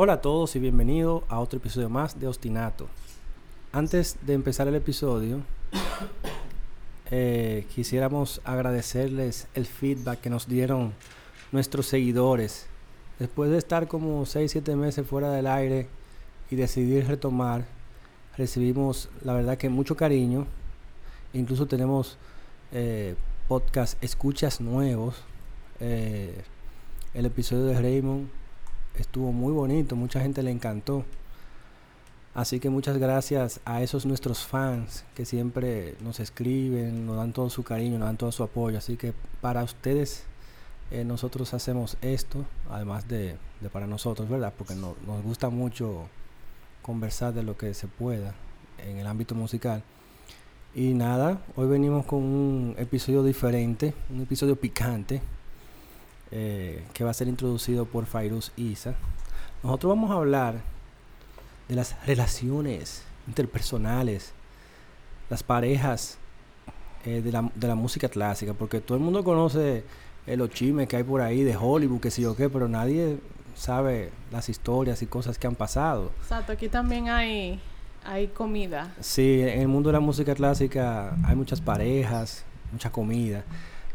Hola a todos y bienvenidos a otro episodio más de Ostinato. Antes de empezar el episodio, eh, quisiéramos agradecerles el feedback que nos dieron nuestros seguidores. Después de estar como 6-7 meses fuera del aire y decidir retomar, recibimos la verdad que mucho cariño. Incluso tenemos eh, podcast escuchas nuevos. Eh, el episodio de Raymond estuvo muy bonito, mucha gente le encantó. Así que muchas gracias a esos nuestros fans que siempre nos escriben, nos dan todo su cariño, nos dan todo su apoyo. Así que para ustedes eh, nosotros hacemos esto, además de, para nosotros, ¿verdad? Porque nos gusta mucho conversar de lo que se pueda en el ámbito musical. Y nada, hoy venimos con un episodio diferente, un episodio picante, eh, que va a ser introducido por Fairuz Isa. Nosotros vamos a hablar de las relaciones interpersonales, las parejas eh, de, la, de, la, música clásica, porque todo el mundo conoce eh, los chismes que hay por ahí de Hollywood, que sí o qué, pero nadie sabe las historias y cosas que han pasado. Exacto, aquí también hay, hay comida. Sí, en el mundo de la música clásica hay muchas parejas, mucha comida.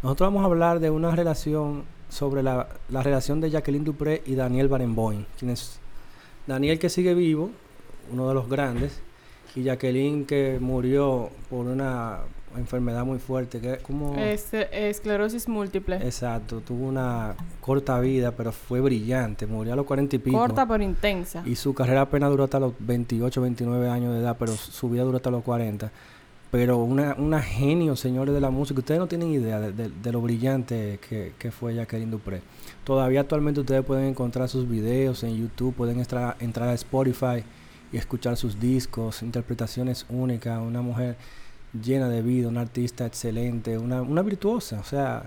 Nosotros vamos a hablar de una relación sobre la, la relación de Jacqueline Dupré y Daniel Barenboim, quienes Daniel que sigue vivo, uno de los grandes, y Jacqueline que murió por una enfermedad muy fuerte, que como esclerosis múltiple. Exacto, tuvo una corta vida, pero fue brillante, murió a los cuarenta y pico. Corta pero intensa. Y su carrera apenas duró hasta los 28, 29 años de edad, pero su vida duró hasta los 40 pero una, una genio, señores de la música. Ustedes no tienen idea de, lo brillante que, que, fue Jacqueline Dupré. Todavía actualmente ustedes pueden encontrar sus videos en YouTube, pueden entrar, entrar a Spotify y escuchar sus discos, interpretaciones únicas, una mujer llena de vida, una artista excelente, una, una virtuosa, o sea,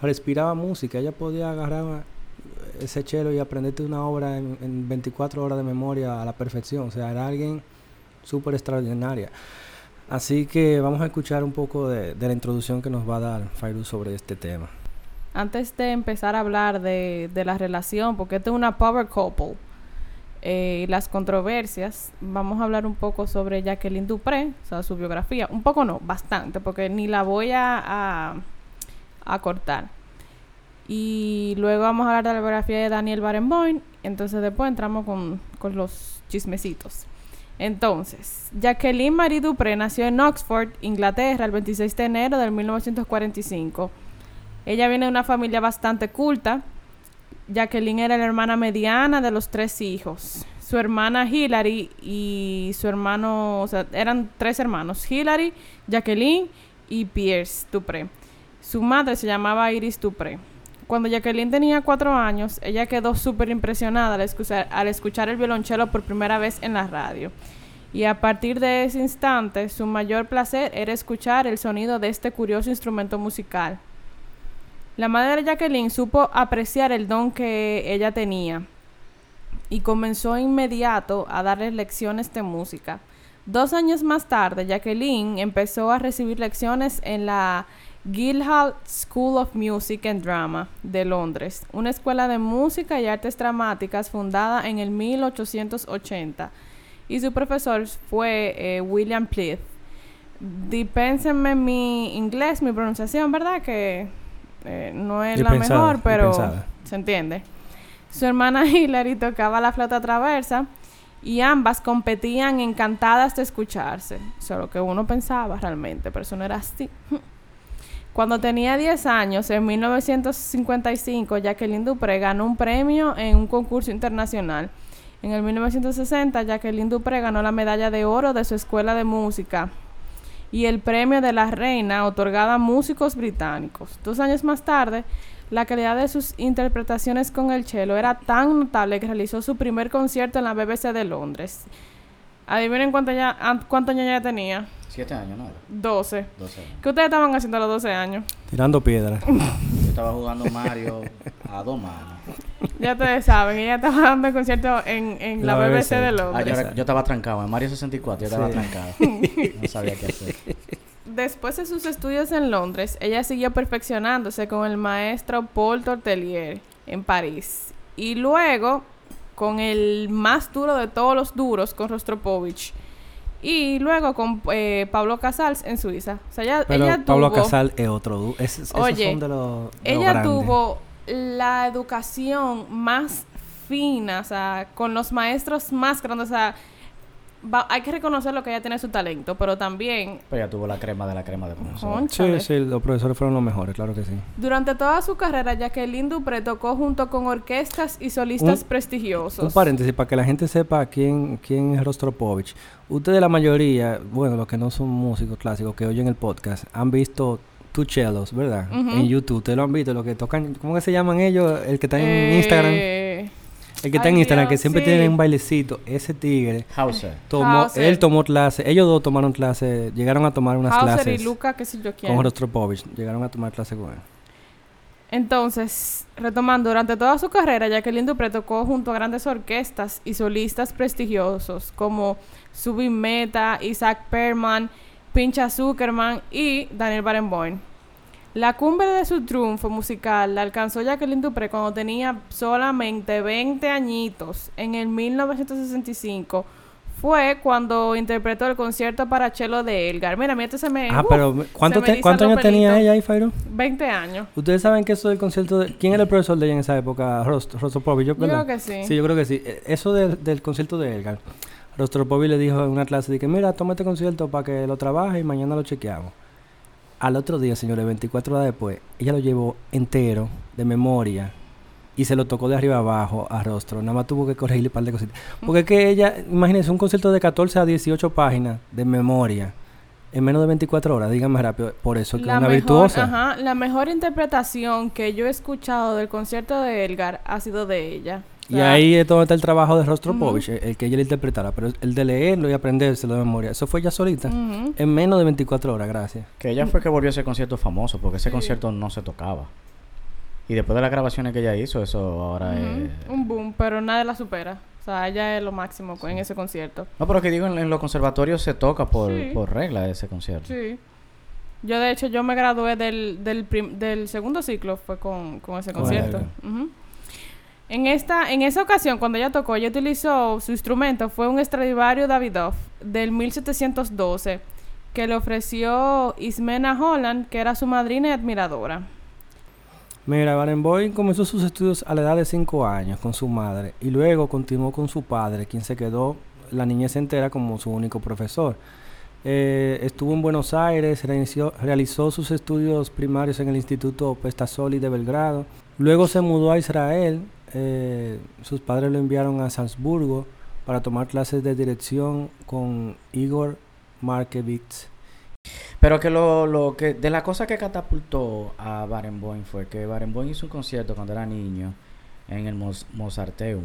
respiraba música, ella podía agarrar ese chelo y aprenderte una obra en, en 24 horas de memoria a la perfección, o sea, era alguien súper extraordinaria. Así que vamos a escuchar un poco de, la introducción que nos va a dar Fairu sobre este tema. Antes de empezar a hablar de, la relación, porque esto es una power couple, eh, y las controversias, vamos a hablar un poco sobre Jacqueline Dupré, o sea, su biografía. Un poco no, bastante, porque ni la voy a, cortar. Y luego vamos a hablar de la biografía de Daniel Barenboim. Entonces después entramos con, con los chismecitos. Entonces, Jacqueline Marie Dupré nació en Oxford, Inglaterra, el 26 de enero de 1945. Ella viene de una familia bastante culta. Jacqueline era la hermana mediana de los tres hijos. Su hermana Hillary y su hermano, o sea, eran tres hermanos, Hillary, Jacqueline y Pierce Dupré. Su madre se llamaba Iris Dupré. Cuando Jacqueline tenía cuatro años, ella quedó súper impresionada al escuchar, el violonchelo por primera vez en la radio. Y a partir de ese instante, su mayor placer era escuchar el sonido de este curioso instrumento musical. La madre de Jacqueline supo apreciar el don que ella tenía y comenzó inmediato a darle lecciones de música. Dos años más tarde, Jacqueline empezó a recibir lecciones en la Guildhall School of Music and Drama de Londres, una escuela de música y artes dramáticas fundada en el 1880. Y su profesor fue eh, William Pleath. Dipénsenme mi inglés, mi pronunciación, ¿verdad? Que eh, no es la mejor, pero se entiende. Su hermana Hilary tocaba la flauta traversa y ambas competían encantadas de escucharse. Eso que uno pensaba realmente, pero eso no era así. Cuando tenía 10 años, en 1955, Jacqueline Dupré ganó un premio en un concurso internacional. En el 1960, Jacqueline Dupré ganó la medalla de oro de su escuela de música. y el premio de la reina otorgada a músicos británicos. Dos años más tarde, la calidad de sus interpretaciones con el cello era tan notable que realizó su primer concierto en la BBC de Londres. Adivinen cuántos ya, cuánto años ya tenía. Siete años, ¿no? Doce. Doce años. ¿Qué ustedes estaban haciendo a los doce años? Tirando piedras. Yo estaba jugando Mario a dos manos. Ya ustedes saben, ella estaba dando el concierto en, en la, La BBC, BBC. de Ah, yo, Londres. era- yo estaba trancado. En Mario 64 yo estaba Sí. trancado. No sabía qué hacer. Después de sus estudios en Londres, ella siguió perfeccionándose con el maestro Paul Tortelier en París. Y luego con el más duro de todos los duros, con Rostropovich. Y luego con eh, Pablo Casals en Suiza. O sea, ella, Pero ella Pablo tuvo, Casal es otro. du- es- esos Oye, son de los. de los ella tuvo la educación más fina, o sea, con los maestros más grandes. O sea, va- hay que reconocer lo que ella tiene su talento, pero también Pero ya tuvo la crema de la crema de profesor. Sí, sí, los profesores fueron los mejores, claro que sí. Durante toda su carrera, Jacqueline Dupré tocó junto con orquestas y solistas Un- prestigiosos. Un paréntesis para que la gente sepa quién, quién es Rostropovich. Ustedes, la mayoría, bueno, los que no son músicos clásicos que oyen el podcast, han visto Two Cellos, ¿verdad? En YouTube. Ustedes lo han visto, los que tocan, ¿cómo que se llaman ellos? El que está en Eh, Instagram. El que está en Instagram, que Dios, siempre sí. tienen un bailecito. Ese tigre Hauser. tomó, Hauser. él tomó clase, ellos dos tomaron clase, llegaron a tomar unas Hauser clases y Luca, que sé yo quién. con Rostropovich, llegaron a tomar clase con él. Entonces, retomando, durante toda su carrera, Jacqueline Dupré tocó junto a grandes orquestas y solistas prestigiosos como Subin Meta, Isaac Perman, Pincha Zuckerman y Daniel Barenboim. La cumbre de su triunfo musical la alcanzó Jacqueline Dupré cuando tenía solamente 20 añitos. En el 1965 fue cuando interpretó el concierto para cello de Elgar. Mira, mira, este se me... Ah, uf, pero ¿cuánto se me te- ¿cuántos los años tenía ella ahí, Fairo? 20 años. Ustedes saben que eso del concierto de... ¿Quién era el profesor de ella en esa época? Rost- Rostropovich, ¿yo Yo creo que sí. Sí, yo creo que sí. Eh, Eso del- del concierto de Edgar. Rostropovich le dijo en una clase de que mira, toma este concierto para que lo trabaje y mañana lo chequeamos. Al otro día, señores, 24 horas después, ella lo llevó entero, de memoria, y se lo tocó de arriba abajo a Rostro. Nada más tuvo que corregirle un par de cositas. Porque es que ella, imagínense, un concierto de 14 a 18 páginas de memoria en menos de 24 horas, díganme rápido. Por eso es que es una mejor, virtuosa. Ajá, la mejor interpretación que yo he escuchado del concierto de Elgar ha sido de ella. Y sea, ahí es donde está el trabajo de Rostropovich, el, el que ella le interpretara. Pero el de leerlo y aprendérselo de memoria, eso fue ella solita. En menos de 24 horas, gracias. Que ella fue que volvió ese concierto famoso, porque ese Sí. concierto no se tocaba. Y después de las grabaciones que ella hizo, eso ahora es... Un boom, pero nadie la supera. O sea, ella es lo máximo en ese concierto. No, pero que digo, en, en los conservatorios se toca por, Sí. por regla ese concierto. Sí. Yo, de hecho, yo me gradué del, del, prim- del segundo ciclo, fue con, con ese Con concierto. En, esta, en esa ocasión, cuando ella tocó, ella utilizó su instrumento, fue un Stradivarius Davidoff del 1712, que le ofreció Ismena Holland, que era su madrina y admiradora. Mira, Barenboim comenzó sus estudios a la edad de 5 años con su madre y luego continuó con su padre, quien se quedó la niñez entera como su único profesor. Eh, estuvo en Buenos Aires, realizó sus estudios primarios en el Instituto Pestasoli de Belgrado. Luego se mudó a Israel. Eh, sus padres lo enviaron a Salzburgo para tomar clases de dirección con Igor Markevitz. Pero que lo, lo que de la cosa que catapultó a Barenboim fue que Barenboim hizo un concierto cuando era niño en el Mozarteum.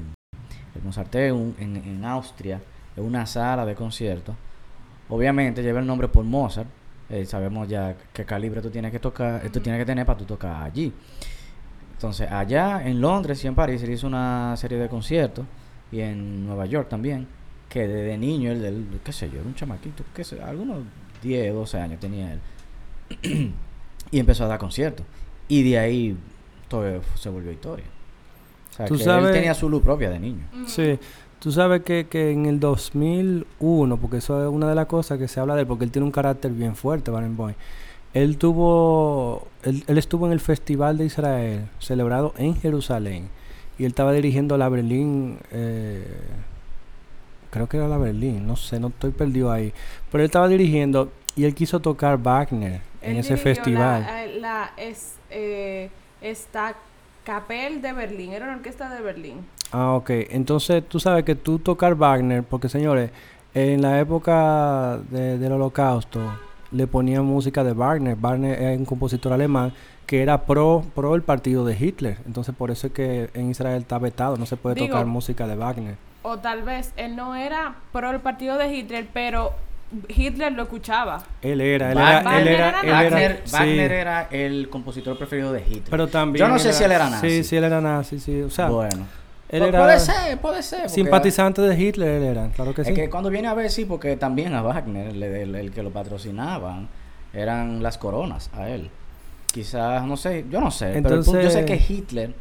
El Mozarteum en, en Austria es una sala de conciertos. Obviamente lleva el nombre por Mozart. eh, sabemos ya qué calibre tú tienes que tocar, eh, tú tienes que tener para tú tocar allí. Entonces, allá en Londres y en París se hizo una serie de conciertos y en Nueva York también, que desde niño él, él, qué sé yo, era un chamaquito, qué sé, algunos 10, 12 años tenía él. y empezó a dar conciertos. Y de ahí todo se volvió historia. O sea, Tú que sabes- él tenía su luz propia de niño. Sí, tú sabes que, que en el 2001, porque eso es una de las cosas que se habla de él, porque él tiene un carácter bien fuerte, Barenboim. Él tuvo, él, él estuvo en el Festival de Israel, celebrado en Jerusalén, y él estaba dirigiendo la Berlín, eh, creo que era la Berlín, no sé, no estoy perdido ahí, pero él estaba dirigiendo y él quiso tocar Wagner en ese festival. La, eh, la es, eh, esta Capel de Berlín, era una orquesta de Berlín. Ah, ok. Entonces, tú sabes que tú tocar Wagner, porque señores, en la época de- del holocausto, le ponían música de Wagner. Wagner es un compositor alemán que era pro, pro el partido de Hitler. Entonces por eso es que en Israel está vetado, no se puede Digo- tocar música de Wagner. O tal vez él no era pro el partido de Hitler, pero Hitler lo escuchaba. Él era, él Wagner- era, él era, Wagner él era, Wagner, sí. Wagner era el compositor preferido de Hitler. Pero también. Yo no sé si él era nazi. Sí, sí, él era nazi, sí. O sea, bueno. Él Pu- era Puede ser, puede ser. simpatizante de Hitler, él era, claro que Es sí. que cuando viene a ver, sí, porque también a Wagner, el, el- el que lo patrocinaban, eran las coronas a él. Quizás, no sé, yo no sé. pero el punto- yo sé que Entonces- Hitler,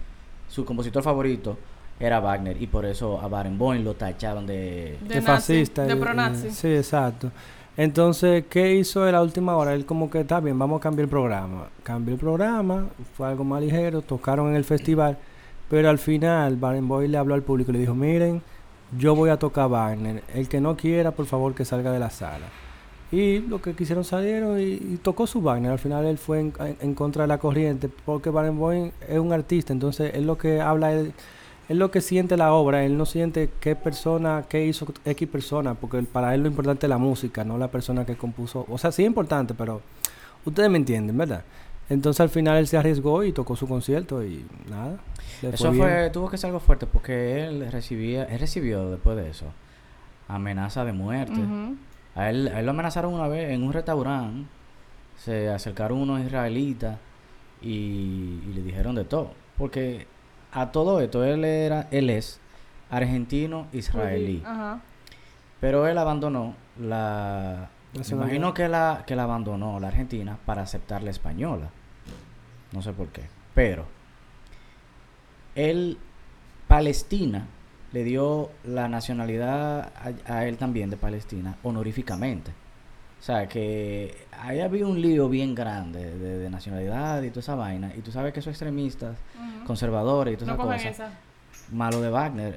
su compositor favorito, era Wagner. Y por eso a Barenboim lo tachaban de... De de nazi, fascista. de pronazi. y- Sí, exacto. Entonces, ¿qué hizo él a última hora? Él como que, está bien, vamos a cambiar el programa. Cambió el programa, fue algo más ligero, tocaron en el festival, pero al final Barenboim le habló al público y le dijo, miren, yo voy a tocar Wagner. El que no quiera, por favor, que salga de la sala. Y lo que quisieron salieron y, tocó su Wagner. Al final él fue en, contra de la corriente, porque Barenboim es un artista, entonces él lo que habla es él lo que siente la obra, él no siente qué persona, qué hizo X persona, porque para él lo importante es la música, no la persona que compuso. O sea, sí es importante, pero ustedes me entienden, ¿verdad? Entonces al final él se arriesgó y tocó su concierto y nada. Eso bien. fue, tuvo que ser algo fuerte porque él recibía, él recibió después de eso amenaza de muerte. A él, a él lo amenazaron una vez en un restaurante. Se acercaron unos israelitas y, y le dijeron de todo. Porque a todo esto él era, él es argentino israelí. Ajá. Pero él abandonó la. Me imagino que la, que la abandonó la Argentina para aceptar la española. No sé por qué. Pero él, Palestina, le dio la nacionalidad a, a él también de Palestina honoríficamente. O sea, que ahí había un lío bien grande de, de nacionalidad y toda esa vaina. Y tú sabes que esos extremistas, conservadores y todas No esas cogen cosas, esa. malo de Wagner.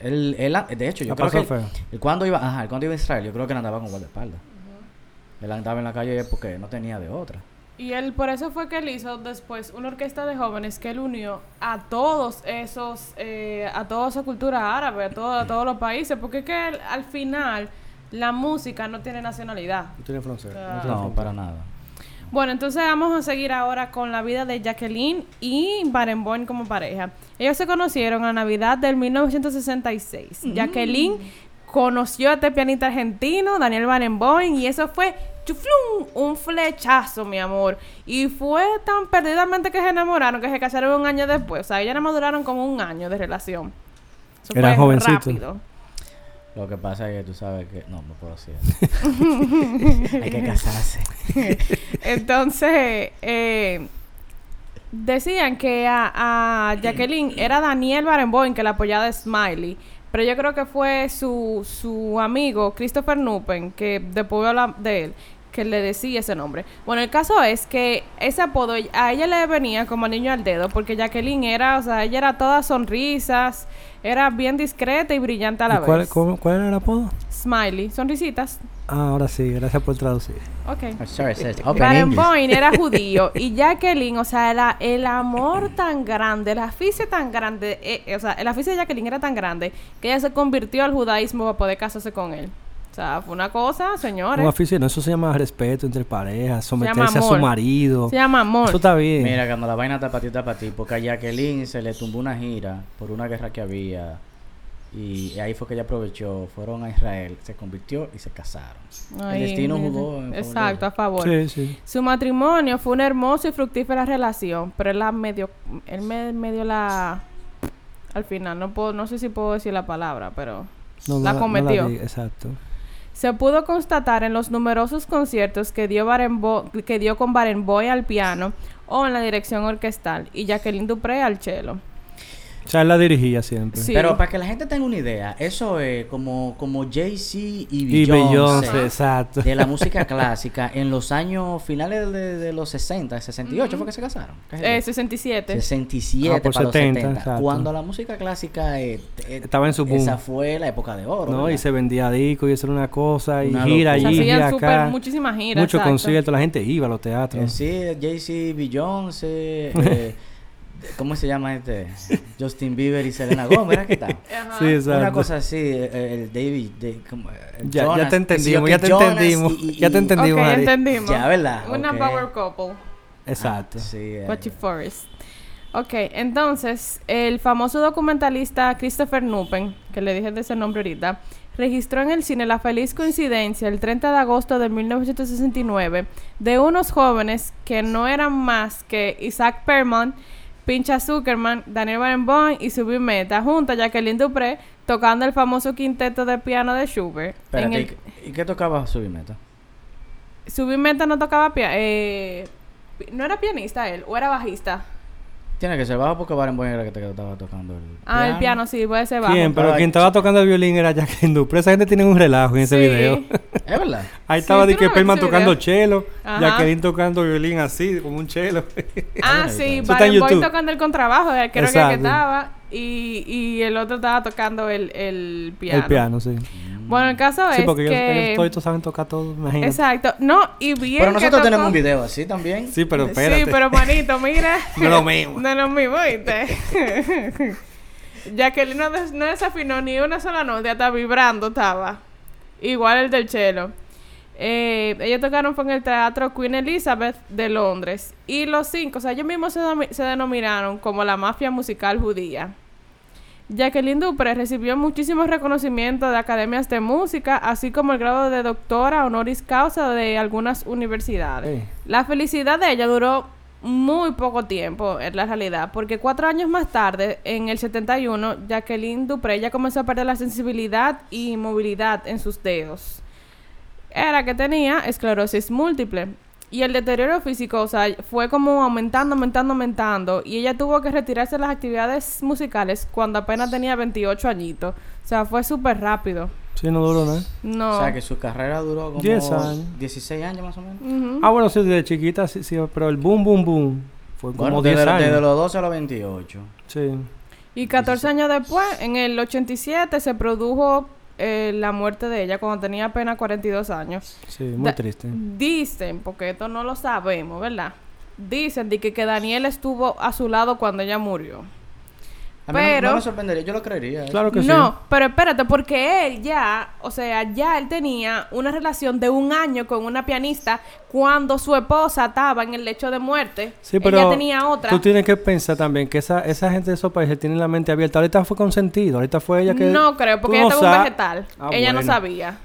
Él, él, de hecho, yo La creo que él cuando iba, ajá, él cuando iba a Israel, yo creo que él andaba con guardaespaldas. Él andaba en la calle porque no tenía de otra. Y él, por eso fue que él hizo después una orquesta de jóvenes que él unió a todos esos, eh, a toda esa cultura árabe, a, todo- a todos los países, porque es que él, al final la música no tiene nacionalidad. No tiene frontera. No tiene No, frontera. para nada. Bueno, entonces vamos a seguir ahora con la vida de Jacqueline y Barenboim como pareja. Ellos se conocieron a Navidad del 1966. Jacqueline conoció a este pianista argentino, Daniel Barenboim, y eso fue chuflum, un flechazo, mi amor. Y fue tan perdidamente que se enamoraron que se casaron un año después. O sea, ellos nada más duraron como un año de relación. Eso Eran fue rápido. Lo que pasa es que tú sabes que... No, no puedo decir eso. Hay que casarse. Entonces, eh, decían que a, a Jacqueline era Daniel Barenboim que la apoyaba de Smiley. Pero yo creo que fue su, su amigo Christopher Nupen, que después de él, que le decía ese nombre. Bueno, el caso es que ese apodo a ella le venía como niño al dedo, porque Jacqueline era, o sea, ella era toda sonrisas, era bien discreta y brillante a la ¿Y cuál, vez. cómo- cuál era el apodo? Smiley, sonrisitas. Ah, ahora sí, gracias por traducir. Ok. Oh, sorry. Barenboim era judío y Jacqueline, o sea, el amor tan grande, el aficio tan grande, eh, o sea, el aficio de Jacqueline era tan grande que ella se convirtió al judaísmo para poder casarse con él. O sea, fue una cosa, Un señores. aficionado, eso se llama respeto entre parejas, someterse a su marido. Se llama amor. Eso está bien. Mira, cuando la vaina está para ti, está para ti. Porque a Jacqueline se le tumbó una gira por una guerra que había. Y ahí fue que ella aprovechó. Fueron a Israel, se convirtió y se casaron. Ay, el destino jugó en Exacto, a favor. Sí, sí. Su matrimonio fue una hermosa y fructífera relación, pero él la medio, él me medio la, al final, no puedo, no sé si puedo decir la palabra, pero No, la no cometió. di- exacto. Se pudo constatar en los numerosos conciertos que dio, Barenbo- que dio con Barenboim al piano o en la dirección orquestal y Jacqueline Dupré al cello. O sea, él la dirigía siempre. Sí. Pero para que la gente tenga una idea, eso es como, como Jay-Z y Y Beyoncé. Exacto. de la música clásica en los años finales de, de los 60, 68 fue que se casaron. ¿Qué es Eh, eso? 67. 67 Ah, por para 70, los 70. exacto. Cuando la música clásica eh, eh, Estaba en su boom. esa fue la época de oro. ¿no? ¿verdad? Y se vendía disco y eso era una cosa. Y Una gira allí, hacían gira súper acá. muchísimas giras. Muchos conciertos. La gente iba a los Eh, teatros. sí, Jay-Z, Beyoncé, eh, ¿Cómo se llama este? Justin Bieber y Selena Gomez, ¿verdad que tal? Ajá. Sí, exacto. Una cosa así, eh, el David, de, como, eh, Ya, Jonas, ya te entendimos, ya te Jonas entendimos. y- y- ya te entendimos, ok, Ari. entendimos. Ya, ¿verdad? Una power couple. Exacto. Sí, eh, Watchy Forest. Ok, entonces, el famoso documentalista Christopher Nupen, que le dije de ese nombre ahorita, registró en el cine la feliz coincidencia el 30 de agosto de 1969 de unos jóvenes que no eran más que Isaac Perman, Pincha Zuckerman, Daniel Barenboim y Subi Meta, junto a Jacqueline Dupré, tocando el famoso quinteto de piano de Schubert. Espérate, el- ¿y qué- ¿y qué tocaba su meta? Subi Meta no tocaba piano, no era pianista él, o era bajista. Tiene que ser bajo porque Barenboim era que te estaba tocando el Ah, el piano sí, puede ser bajo. ¿Quién? Pero Ay, quien estaba tocando el violín era Jacqueline Dupré. Esa gente tiene un relajo en ese Sí. video. ¿Es verdad? Ahí Sí, estaba de que ves Perman tocando video. chelo, Ajá. Jacqueline tocando violín así, como un chelo. Ah, sí, está en Barenboim YouTube. tocando el contrabajo, creo que, que estaba, y, y el otro estaba tocando el, el piano. El piano, sí. Bueno, el caso Sí, es porque que... ellos todos saben tocar todo, imagínate. Exacto. No, y bien Pero que nosotros tenemos un video así también. Sí, pero espérate. Sí, pero manito, mira. No es lo mismo. no es lo mismo, ¿viste? Jacqueline no, des- no desafinó ni una sola nota, hasta vibrando estaba. Igual el del cello. Eh, ellos tocaron fue en el teatro Queen Elizabeth de Londres. Y los cinco, o sea, ellos mismos se, se denominaron como la mafia musical judía. Jacqueline Dupré recibió muchísimos reconocimientos de academias de música, así como el grado de doctora honoris causa de algunas universidades. Sí. La felicidad de ella duró muy poco tiempo, en la realidad, porque cuatro años más tarde, en el 71, Jacqueline Dupré ya comenzó a perder la sensibilidad y movilidad en sus dedos. Era que tenía esclerosis múltiple. Y el deterioro físico, o sea, fue como aumentando, aumentando, aumentando. Y ella tuvo que retirarse de las actividades musicales cuando apenas tenía 28 añitos. O sea, fue súper rápido. Sí, no duró nada. No. O sea, que su carrera duró como 10 años. 16 años más o menos. Ah, bueno, sí, desde chiquita, sí, sí, pero el boom, boom, boom fue como Bueno, 10 desde, años. desde los 12 a los 28. Sí. Y 14 años después, en el 87, se produjo eh, la muerte de ella cuando tenía apenas 42 años. Sí, muy Da- triste. Dicen, porque esto no lo sabemos, ¿verdad? Dicen de que, que Daniel estuvo a su lado cuando ella murió. A mí no- Pero- no, me sorprendería, yo lo creería. ¿eh? Claro que no, sí. pero espérate, porque él ya, o sea, ya él tenía una relación de un año con una pianista cuando su esposa estaba en el lecho de muerte. Sí, pero ella tenía otra. tú tienes que pensar también que esa, esa gente de esos países tiene la mente abierta. Ahorita fue consentido, ahorita fue ella que... No creo, porque ella no estaba un vegetal. Ah, ella no sabía.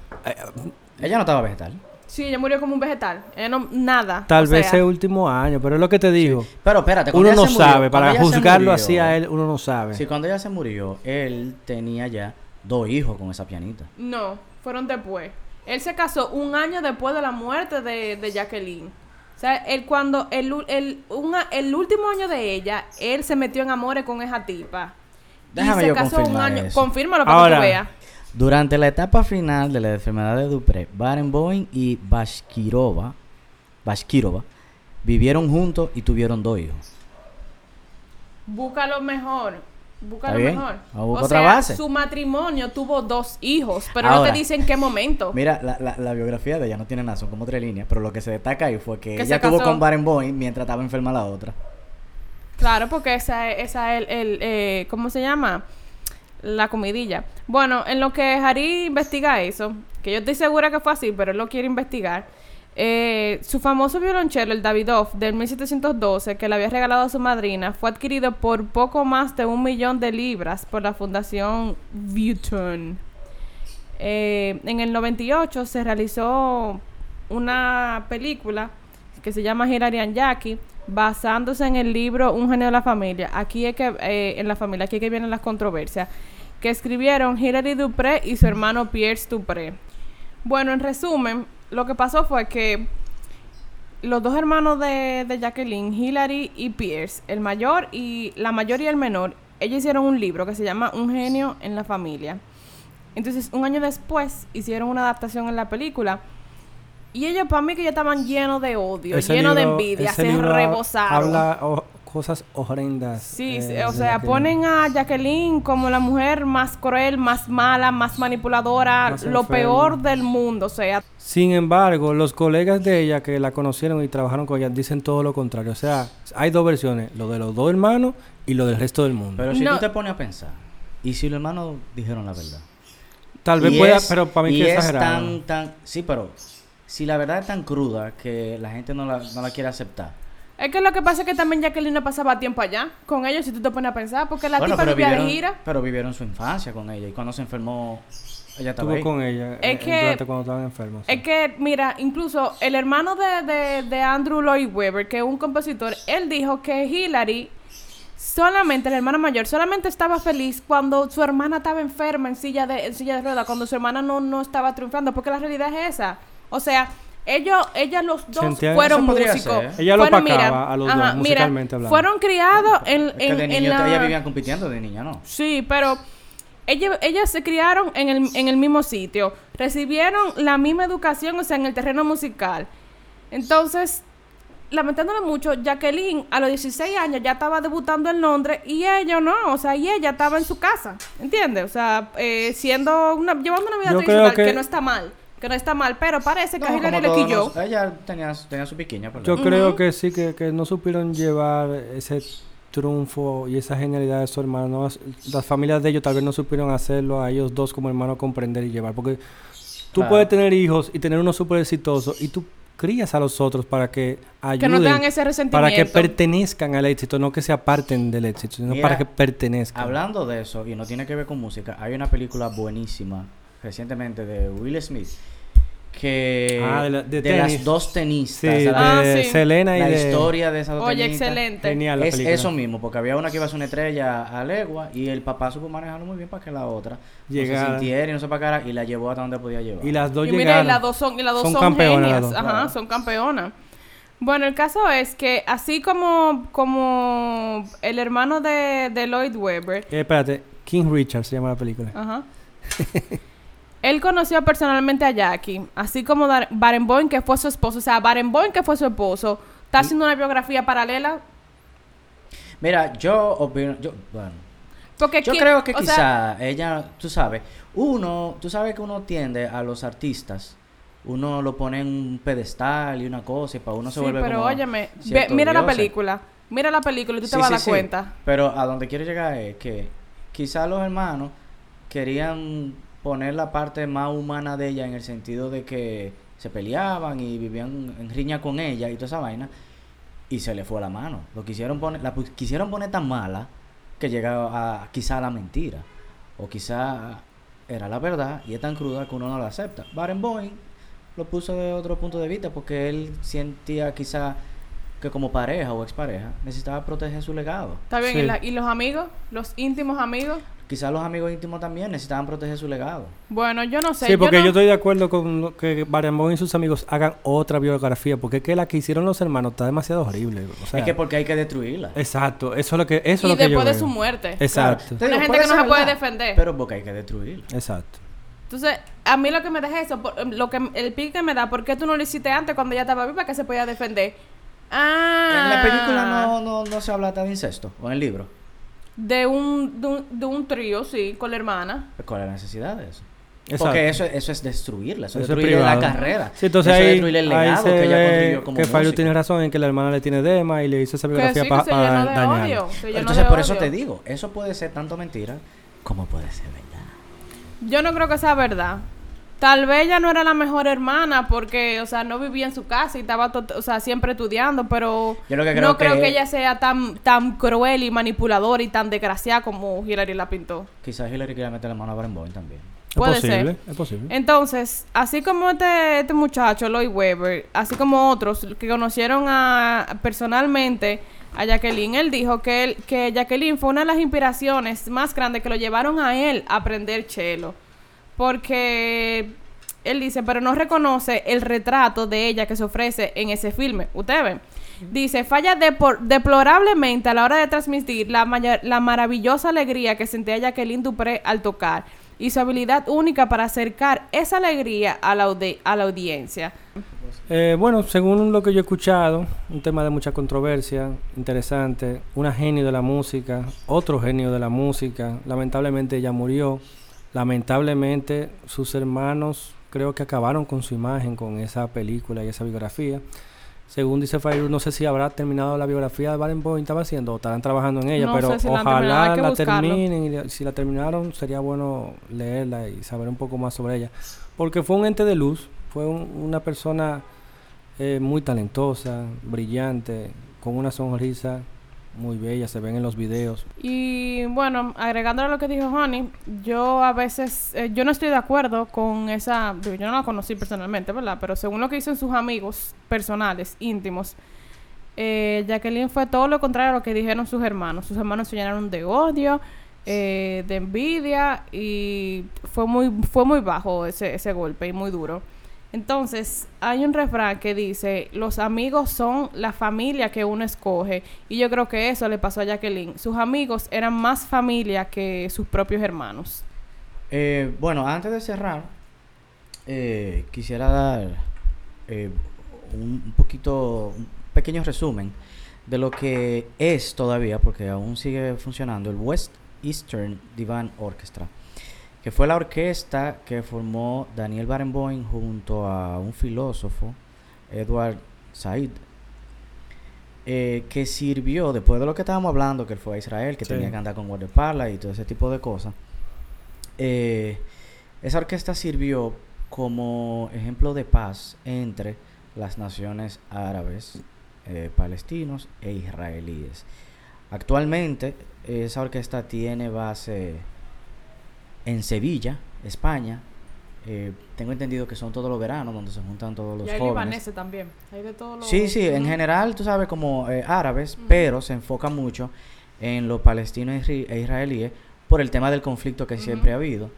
Ella no estaba vegetal. Sí, ella murió como un vegetal. Ella no, nada. Tal o vez sea, el último año, pero es lo que te digo. Pero espérate, Uno no murió- sabe, para juzgarlo murió- así a él, uno no sabe. Sí, cuando ella se murió, él tenía ya dos hijos con esa pianita. No, fueron después. Él se casó un año después de la muerte de, de Jacqueline. O sea, él cuando el, el, una- el último año de ella, él se metió en amores con esa tipa. Déjame y se yo casó un año. eso. Confírmalo para Ahora, que tú veas. Durante la etapa final de la enfermedad de Dupré, Barenboim y Bashkirova, Bashkirova vivieron juntos y tuvieron dos hijos. Búscalo mejor. Búscalo Está bien. mejor. Vamos a buscar o otra sea, base. su matrimonio tuvo dos hijos, pero no Ahora, te dice en qué momento. Mira, la, la- la biografía de ella no tiene nada, son como tres líneas, pero lo que se destaca ahí fue que, Que ella se tuvo casó. con Barenboim mientras estaba enferma la otra. Claro, porque esa es esa el, el eh, ¿cómo se llama? La comidilla. Bueno, en lo que Harry investiga eso, que yo estoy segura que fue así, pero él lo quiere investigar. eh, su famoso violonchelo, el Davidoff, del 1712, que le había regalado a su madrina, fue adquirido por poco más de un millón de libras por la Fundación Vuitton. Eh, en el 98 se realizó una película que se llama Hilary and Jackie, basándose en el libro Un genio de la familia. Aquí es que, eh, en la familia, aquí es que vienen las controversias, que escribieron Hilary Dupré y su hermano Pierce Dupré. Bueno, en resumen, lo que pasó fue que los dos hermanos de, de Jacqueline, Hilary y Pierce, el mayor y la mayor y el menor, ellos hicieron un libro que se llama Un genio en la familia. Entonces, un año después hicieron una adaptación en la película. Y ellos, para mí, que ya estaban llenos de odio, llenos de envidia, ese se rebosaron. Habla, o- cosas horrendas. Sí, eh, sí, o sea, Jacqueline. ponen a Jacqueline como la mujer más cruel, más mala, más manipuladora, Más lo enferma. peor del mundo, o sea, Sin embargo, los colegas de ella que la conocieron y trabajaron con ella dicen todo lo contrario. O sea, hay dos versiones, lo de los dos hermanos y lo del resto del mundo. Pero si No. tú te pones a pensar, y si los hermanos dijeron la verdad. Tal vez Y pueda, es- pero para mí y que es exagerado. tan, tan, sí, pero si la verdad es tan cruda que la gente no la, no la quiere aceptar. es que lo que pasa es que también Jacqueline no pasaba tiempo allá con ellos, si tú te pones a pensar, porque la bueno, tipa vivía vivieron, de gira. pero vivieron su infancia con ella y cuando se enfermó, ella estaba Estuvo ahí. con ella Es eh, que- durante cuando estaban enfermos. sí. Es que, mira, incluso el hermano de, de, de Andrew Lloyd Webber, que es un compositor, él dijo que Hillary, solamente, el hermano mayor, solamente estaba feliz cuando su hermana estaba enferma en silla de, en silla de ruedas, cuando su hermana no, no estaba triunfando, porque la realidad es esa. O sea, ellos, ellas los dos fueron músicos. ser. Ella lo Fueron, a los dos, mira, musicalmente hablando. Fueron criados en, Es que en, de en niño la... ellas vivían compitiendo, de niña no. Sí, pero ellas, ellas se criaron en el, en el mismo sitio, recibieron la misma educación, o sea, en el terreno musical. Entonces, lamentándolo mucho, Jacqueline a los 16 años ya estaba debutando en Londres y ella no, o sea, y ella estaba en su casa, ¿entiendes? O sea, eh, siendo una, llevando una vida Yo tradicional que- no está mal, que no está mal, pero parece que No, a Hillary le quilló. ella tenía, tenía su pequeña, pero Yo creo que sí, que, que no supieron llevar ese triunfo y esa genialidad de su hermano. ¿no? Las familias de ellos tal vez no supieron hacerlo a ellos dos como hermanos comprender y llevar. Porque tú Claro. puedes tener hijos y tener uno súper exitoso y tú crías a los otros para que ayuden. Que no tengan ese resentimiento. para que pertenezcan al éxito, no que se aparten del éxito, sino Mira, para que pertenezcan. Hablando de eso, y no tiene que ver con música, hay una película buenísima recientemente de Will Smith que Ah, de la- de las dos tenistas, Sí, de de la, Ah, sí. Selena y la de... historia de esas dos Oye, tenistas. excelente. Genial la Es película. eso mismo, porque había una que iba a ser una estrella a legua y el papá supo manejarlo muy bien para que la otra Llegara. no se sintiera y no se pacara y la llevó hasta donde podía llevar. Y las dos Y mira, llegaron. y las dos son, y las dos Son son, campeonas las genias. dos. Ajá, Claro. son campeonas. Bueno, el caso es que así como, como el hermano de, de Lloyd Webber, Eh, espérate, King Richard se llama la película. ajá, él conoció personalmente a Jackie, así como Dar- Barenboim, que fue su esposo. O sea, Barenboim, que fue su esposo, está haciendo una biografía paralela. Mira, yo opino, yo, bueno, Porque yo creo que quizá sea, ella, tú sabes, uno, tú sabes que uno tiende a los artistas, uno lo pone en un pedestal y una cosa y para uno se sí, vuelve pero como óyeme, ve- mira la película. Mira la película y tú Sí, te vas a sí, dar sí. cuenta. Pero a donde quiero llegar es que quizá los hermanos querían poner la parte más humana de ella en el sentido de que se peleaban y vivían en riña con ella y toda esa vaina y se le fue la mano. Lo quisieron poner, la quisieron poner tan mala que llegaba a quizá a la mentira o quizá era la verdad y es tan cruda que uno no la acepta. Barenboim lo puso de otro punto de vista porque él sentía quizá que como pareja o expareja necesitaba proteger su legado. Está bien, Sí. ¿y, la- y los amigos? ¿Los íntimos amigos? Quizás los amigos íntimos también necesitaban proteger su legado. Bueno, yo no sé. Sí, porque no- yo, estoy de acuerdo con lo que Barenboim y sus amigos hagan otra biografía, porque es que la que hicieron los hermanos está demasiado horrible. O sea, es que porque hay que destruirla. Exacto, eso es lo que eso es y lo que yo después de veo. su muerte. Exacto, Una digo, gente que no se puede defender. Pero porque hay que destruirla. exacto. Entonces, a mí lo que me deja eso, lo que el pique que me da, ¿por qué tú no lo hiciste antes cuando ella estaba viva que se podía defender? Ah. En la película no, no, no se habla hasta de incesto, o en el libro. De un, de un, de un trío, sí, con la hermana. ¿Cuál es la necesidad de eso? Exacto. Porque eso, eso es destruirla, eso, es es destruirle la privado. carrera. Sí, entonces eso es ahí, destruirle el ahí legado se que ella construyó como que tiene razón en que la hermana le tiene dema y le hizo esa biografía sí, para de dañar. odio. Entonces, por eso te digo, eso puede ser tanto mentira como puede ser verdad. Yo no creo que sea verdad. Tal vez ella no era la mejor hermana porque, o sea, no vivía en su casa y estaba, o sea, siempre estudiando, pero Yo lo que creo no creo que- que ella sea tan, tan cruel y manipuladora y tan desgraciada como Hillary la pintó. Quizás Hillary quiera meter la mano a Barenboim también. Es Puede posible, ser. es posible. Entonces, así como este, este muchacho, Lloyd Webber, así como otros que conocieron a, personalmente a Jacqueline, él dijo que, él, que Jacqueline fue una de las inspiraciones más grandes que lo llevaron a él a aprender cello. Porque él dice, pero no reconoce el retrato de ella que se ofrece en ese filme. Ustedes ven. Dice, falla deplorablemente a la hora de transmitir la, la maravillosa alegría que sentía Jacqueline Dupré al tocar y su habilidad única para acercar esa alegría a la, a la audiencia. Eh, bueno, según lo que yo he escuchado, un tema de mucha controversia, interesante, una genio de la música, otro genio de la música, lamentablemente ella murió, lamentablemente sus hermanos creo que acabaron con su imagen con esa película y esa biografía. Según dice Fire, no sé si habrá terminado la biografía de Barenboim, estaba haciendo o estarán trabajando en ella, pero ojalá la, terminen y si la terminaron sería bueno leerla y saber un poco más sobre ella, porque fue un ente de luz, fue una persona eh, muy talentosa, brillante, con una sonrisa muy bella, se ven en los videos. Y bueno, agregando a lo que dijo Honey, yo a veces, eh, yo no estoy de acuerdo con esa, yo no la conocí personalmente, ¿verdad? Pero según lo que dicen sus amigos personales, íntimos, eh, Jacqueline fue todo lo contrario a lo que dijeron sus hermanos. Sus hermanos se llenaron de odio, eh, de envidia y fue muy, fue muy bajo ese, ese golpe y muy duro. Entonces, hay un refrán que dice, los amigos son la familia que uno escoge. Y yo creo que eso le pasó a Jacqueline. Sus amigos eran más familia que sus propios hermanos. Eh, bueno, antes de cerrar, eh, quisiera dar eh, un poquito, un pequeño resumen de lo que es todavía, porque aún sigue funcionando, el West Eastern Divan Orchestra que fue la orquesta que formó Daniel Barenboim junto a un filósofo, Edward Said, eh, que sirvió, después de lo que estábamos hablando, que él fue a Israel, que tenía que andar con guardaespaldas y todo ese tipo de cosas, eh, esa orquesta sirvió como ejemplo de paz entre las naciones árabes, eh, palestinos e israelíes. Actualmente, esa orquesta tiene base en Sevilla, España. Eh, tengo entendido que son todos los veranos donde se juntan todos los y hay jóvenes. también. Hay de todos los... Sí, sí, en general, tú sabes, como eh, árabes, pero se enfoca mucho en los palestinos e israelíes por el tema del conflicto que siempre ha habido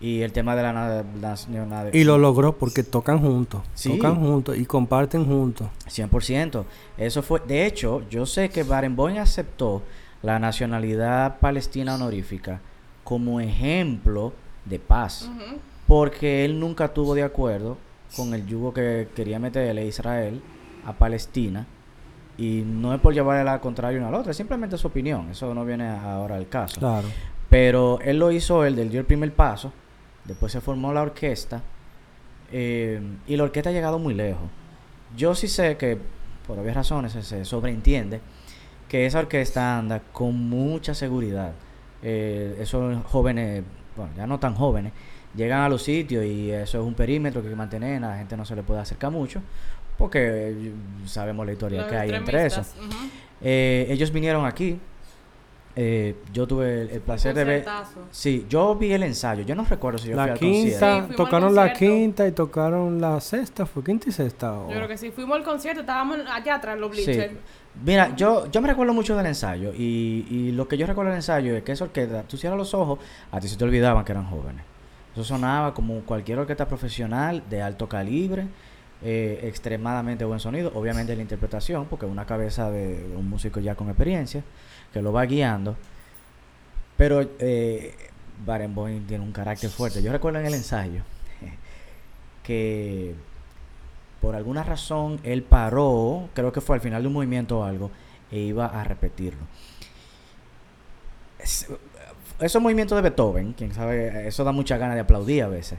y el tema de la nacionalidad. Y lo logró porque tocan juntos, tocan juntos y comparten juntos. 100%. Eso fue, de hecho, yo sé que Barenboim aceptó la nacionalidad palestina honorífica como ejemplo de paz. Porque él nunca tuvo de acuerdo con el yugo que quería meterle Israel a Palestina. Y no es por llevarle la contraria una a la otra, es simplemente su opinión. Eso no viene ahora al caso. Claro. Pero él lo hizo, él dio el primer paso. Después se formó la orquesta. Eh, y la orquesta ha llegado muy lejos. Yo sí sé que, por obvias razones, se sobreentiende que esa orquesta anda con mucha seguridad eh, esos jóvenes, bueno, ya no tan jóvenes, llegan a los sitios y eso es un perímetro que hay que mantener, a la gente no se le puede acercar mucho, porque eh, sabemos la historia que hay entre eso. Eh, ellos vinieron aquí. Eh, yo tuve el, placer de ver. Sí, yo vi el ensayo. Yo no recuerdo si yo la fui al quinta, tocaron la quinta y tocaron la sexta. ¿Fue quinta y sexta? Yo creo que sí. Fuimos al concierto, estábamos allá atrás, los bleachers. Mira, yo, yo me recuerdo mucho del ensayo y, y lo que yo recuerdo del ensayo es que esa orquesta, tú cierras los ojos, a ti se te olvidaban que eran jóvenes. Eso sonaba como cualquier orquesta profesional de alto calibre, eh, extremadamente buen sonido, obviamente la interpretación, porque una cabeza de un músico ya con experiencia que lo va guiando. Pero eh, Barenboim tiene un carácter fuerte. Yo recuerdo en el ensayo que por alguna razón él paró, creo que fue al final de un movimiento o algo, e iba a repetirlo. esos movimientos de Beethoven, quien sabe, eso da mucha ganas de aplaudir a veces.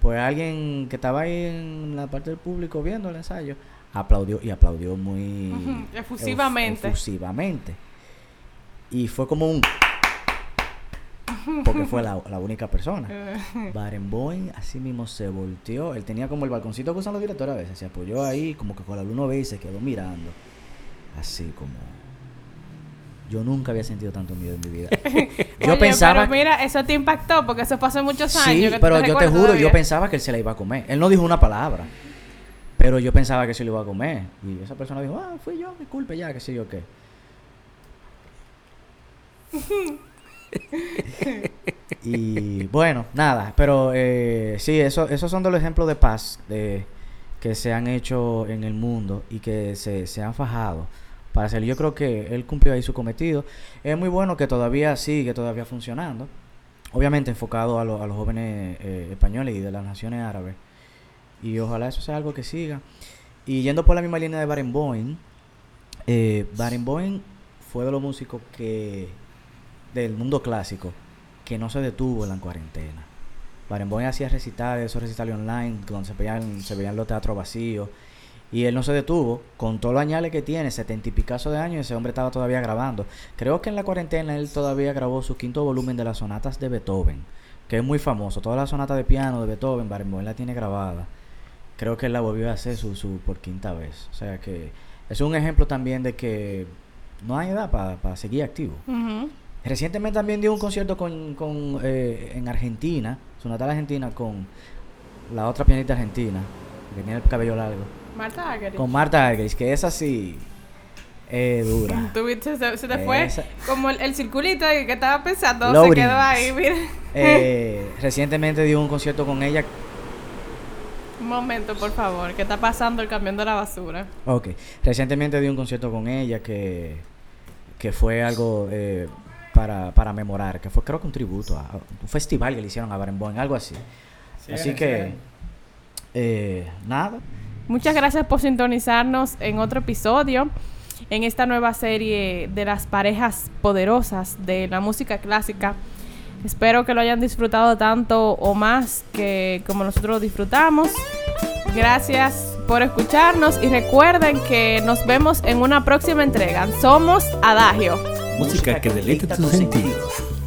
Pues alguien que estaba ahí en la parte del público viendo el ensayo, aplaudió y aplaudió muy efusivamente. efusivamente. Y fue como un porque fue la, única persona. Barenboim así mismo se volteó. Él tenía como el balconcito que usan los directores a veces. Se apoyó ahí, como que con la luna ve y se quedó mirando. Así como. Yo nunca había sentido tanto miedo en mi vida. yo pensaba. Pero mira, eso te impactó porque eso pasó muchos años. Sí, pero yo te juro, yo pensaba que él se la iba a comer. Él no dijo una palabra. Pero yo pensaba que se lo iba a comer. Y esa persona dijo, ah, fui yo, disculpe ya, que sé yo qué. y bueno, nada, pero eh, sí, eso, esos son de los ejemplos de paz de, que se han hecho en el mundo y que se, se han fajado para hacer. Yo creo que él cumplió ahí su cometido. Es muy bueno que todavía sigue, todavía funcionando. Obviamente enfocado a, a los jóvenes eh, españoles y de las naciones árabes. Y ojalá eso sea algo que siga. Y yendo por la misma línea de Barenboim, eh, Barenboim fue de los músicos que del mundo clásico que no se detuvo en la cuarentena. Barenboim hacía recitales, esos recitales online, donde se veían, se veían los teatros vacíos. Y él no se detuvo, con todo lo añale que tiene, setenta y picazo de años, ese hombre estaba todavía grabando. Creo que en la cuarentena él todavía grabó su quinto volumen de las sonatas de Beethoven, que es muy famoso. Toda la sonata de piano de Beethoven, Barenboim la tiene grabada. Creo que él la volvió a hacer su, su por quinta vez. O sea que es un ejemplo también de que no hay edad para seguir activo. Recientemente también dio un concierto con, con, eh, en Argentina, su natal Argentina, con la otra pianista argentina, que tiene el cabello largo. Marta Aguirre. Con Marta Argerich, que es así eh, dura. Tuviste- se, se te fue Esa- como el, el circulito que estaba pensando, se quedó ahí, mira. Eh, recientemente dio un concierto con ella. Un momento, por favor, ¿qué está pasando el camión de la basura? Ok, recientemente dio un concierto con ella que, que fue algo eh, para, para memorar, que fue creo que un tributo a, a un festival que le hicieron a Barenboim, algo así. así que, eh, nada. Muchas gracias por sintonizarnos en otro episodio, en esta nueva serie de las parejas poderosas de la música clásica. Espero que lo hayan disfrutado tanto o más que como nosotros lo disfrutamos. Gracias por escucharnos y recuerden que nos vemos en una próxima entrega. Somos Adagio. Música que deleite tus sentidos.